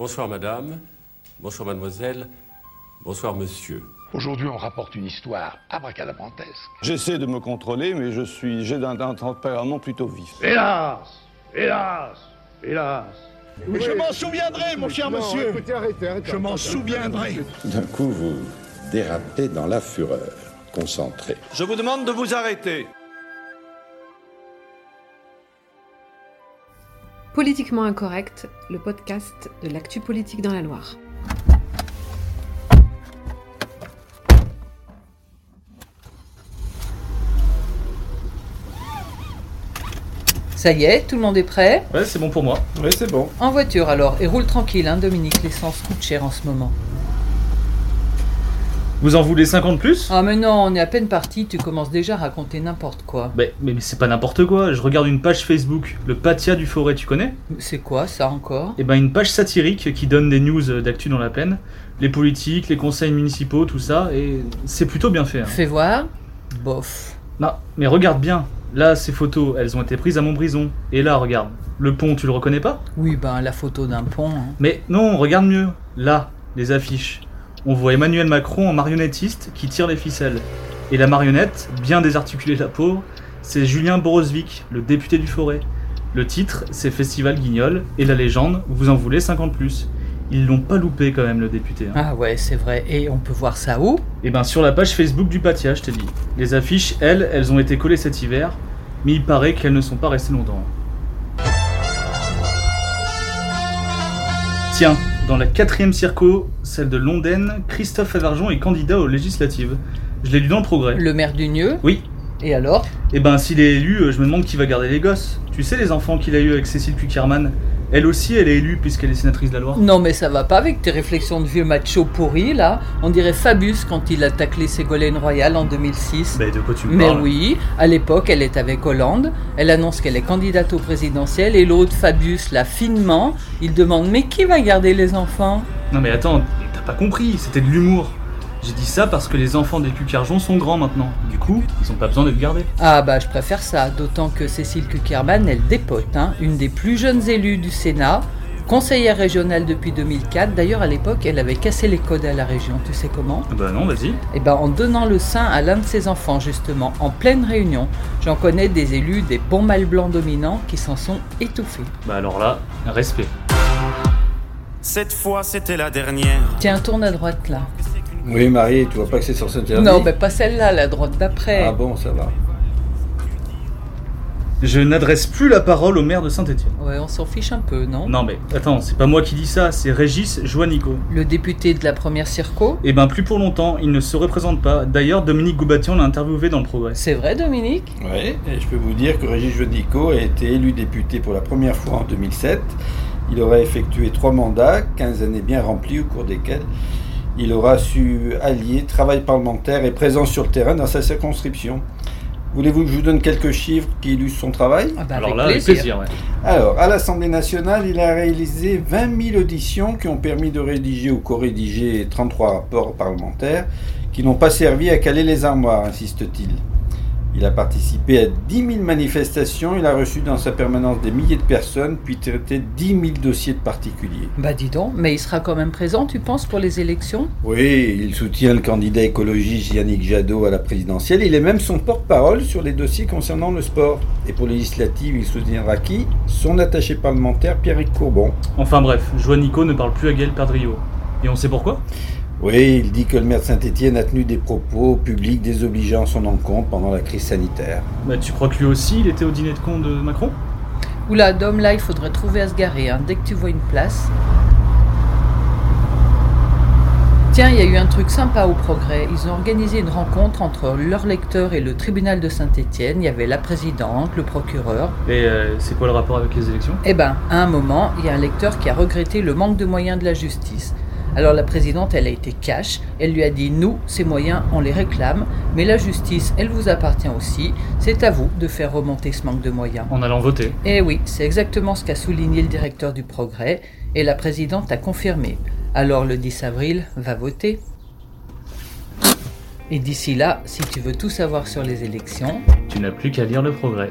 Bonsoir madame, bonsoir mademoiselle, bonsoir monsieur. Aujourd'hui, on rapporte une histoire abracadabrantesque. J'essaie de me contrôler, mais je suis, j'ai un, un tempérament plutôt vif. Hélas Hélas Hélas Mais je m'en souviendrai, mon cher monsieur. Écoutez, arrêtez, arrêtez. Je m'en souviendrai. D'un coup, vous dérapez dans la fureur. Concentré. Je vous demande de vous arrêter. Politiquement incorrect, le podcast de l'actu politique dans la Loire. Ça y est, tout le monde est prêt? Ouais, c'est bon pour moi. Oui, c'est bon. En voiture alors, et roule tranquille, hein, Dominique, l'essence coûte cher en ce moment. Vous en voulez 50 plus? Ah mais non, on est à peine parti, tu commences déjà à raconter n'importe quoi. mais, mais, mais c'est pas n'importe quoi, je regarde une page Facebook, le Patia du Forêt, tu connais? C'est quoi ça encore? Eh ben une page satirique qui donne des news d'actu dans la plaine, les politiques, les conseils municipaux, tout ça, et c'est plutôt bien fait. hein. Fais voir Bof. Non, mais regarde bien, là ces photos, elles ont été prises à Montbrison, et là regarde, le pont, tu le reconnais pas? Oui, ben la photo d'un pont. hein. Mais non, regarde mieux, là, les affiches. On voit Emmanuel Macron en marionnettiste qui tire les ficelles. Et la marionnette, bien désarticulée la pauvre, c'est Julien Borosvik, le député du Forêt. Le titre, c'est Festival Guignol, et la légende, vous en voulez 50 plus. Ils l'ont pas loupé quand même, le député. hein. Ah ouais, c'est vrai. Et on peut voir ça où? Et ben sur la page Facebook du Patia, je t'ai dit. Les affiches, elles, elles ont été collées cet hiver, mais il paraît qu'elles ne sont pas restées longtemps. Tiens, dans la quatrième circo, celle de Londaine, Christophe Averjon est candidat aux législatives. Je l'ai lu dans le progrès. Le maire du Nieu? Oui. Et alors? Et ben s'il est élu, euh, je me demande qui va garder les gosses. Tu sais les enfants qu'il a eu avec Cécile Kuckerman Elle aussi, elle est élue puisqu'elle est sénatrice de la Loire. Non mais ça va pas avec tes réflexions de vieux macho pourri là. On dirait Fabius quand il a taclé Ségolène Royal en 2006. Bah de quoi tu me Mais parles? oui, à l'époque, elle est avec Hollande. Elle annonce qu'elle est candidate au présidentiel et l'autre, Fabius, là, finement, il demande Mais qui va garder les enfants? Non mais attends, t'as pas compris, c'était de l'humour. J'ai dit ça parce que les enfants des Cucarjons sont grands maintenant. Du coup, ils ont pas besoin d'être gardés. Ah bah, je préfère ça, d'autant que Cécile Kuckerman, elle dépote, hein, une des plus jeunes élues du Sénat, conseillère régionale depuis 2004. D'ailleurs, à l'époque, elle avait cassé les codes à la région, tu sais comment? Bah non, vas-y. Eh ben, en donnant le sein à l'un de ses enfants, justement, en pleine réunion. J'en connais des élus, des bons mâles blancs dominants, qui s'en sont étouffés. Bah alors là, respect. Cette fois, c'était la dernière. Tiens, tourne à droite là. Oui, Marie, tu vois pas que c'est sur cette Non, mais pas celle-là, la droite d'après. Ah bon, ça va. Je n'adresse plus la parole au maire de Saint-Étienne. Ouais, on s'en fiche un peu, non? Non mais attends, c'est pas moi qui dis ça, c'est Régis Joannico. Le député de la première circo? Eh ben plus pour longtemps, il ne se représente pas. D'ailleurs, Dominique Goubatian l'a interviewé dans le Progrès. C'est vrai, Dominique? Oui, et je peux vous dire que Régis Jodico a été élu député pour la première fois en 2007. Il aura effectué trois mandats, 15 années bien remplies au cours desquelles il aura su allier travail parlementaire et présence sur le terrain dans sa circonscription. Voulez-vous que je vous donne quelques chiffres qui illustrent son travail? Ah bah Alors là, plaisir. avec plaisir, ouais. Alors, à l'Assemblée nationale, il a réalisé 20 000 auditions qui ont permis de rédiger ou co-rédiger 33 rapports parlementaires qui n'ont pas servi à caler les armoires, insiste-t-il. Il a participé à 10 000 manifestations, il a reçu dans sa permanence des milliers de personnes, puis traité 10 000 dossiers de particuliers. Bah dis donc, mais il sera quand même présent, tu penses, pour les élections? Oui, il soutient le candidat écologiste Yannick Jadot à la présidentielle. Il est même son porte-parole sur les dossiers concernant le sport. Et pour les législatives, il soutiendra qui? Son attaché parlementaire Pierrick Courbon. Enfin bref, Joannico ne parle plus à Gaël Perdriau. Et on sait pourquoi? Oui, il dit que le maire de Saint-Etienne a tenu des propos publics désobligeants à son encontre pendant la crise sanitaire. Bah tu crois que lui aussi, il était au dîner de con de Macron? Oula, Dom, là, il faudrait trouver à se garer, hein, dès que tu vois une place. Tiens, il y a eu un truc sympa au Progrès. Ils ont organisé une rencontre entre leurs lecteurs et le tribunal de Saint-Étienne. Il y avait la présidente, le procureur. Et euh, c'est quoi le rapport avec les élections? Eh ben, à un moment, il y a un lecteur qui a regretté le manque de moyens de la justice. Alors la présidente, elle a été cash. Elle lui a dit Nous, ces moyens, on les réclame, mais la justice, elle vous appartient aussi. C'est à vous de faire remonter ce manque de moyens. En allant voter. Eh oui, c'est exactement ce qu'a souligné le directeur du Progrès, et la présidente a confirmé. Alors le 10 avril, va voter. Et d'ici là, si tu veux tout savoir sur les élections, Tu n'as plus qu'à lire le progrès.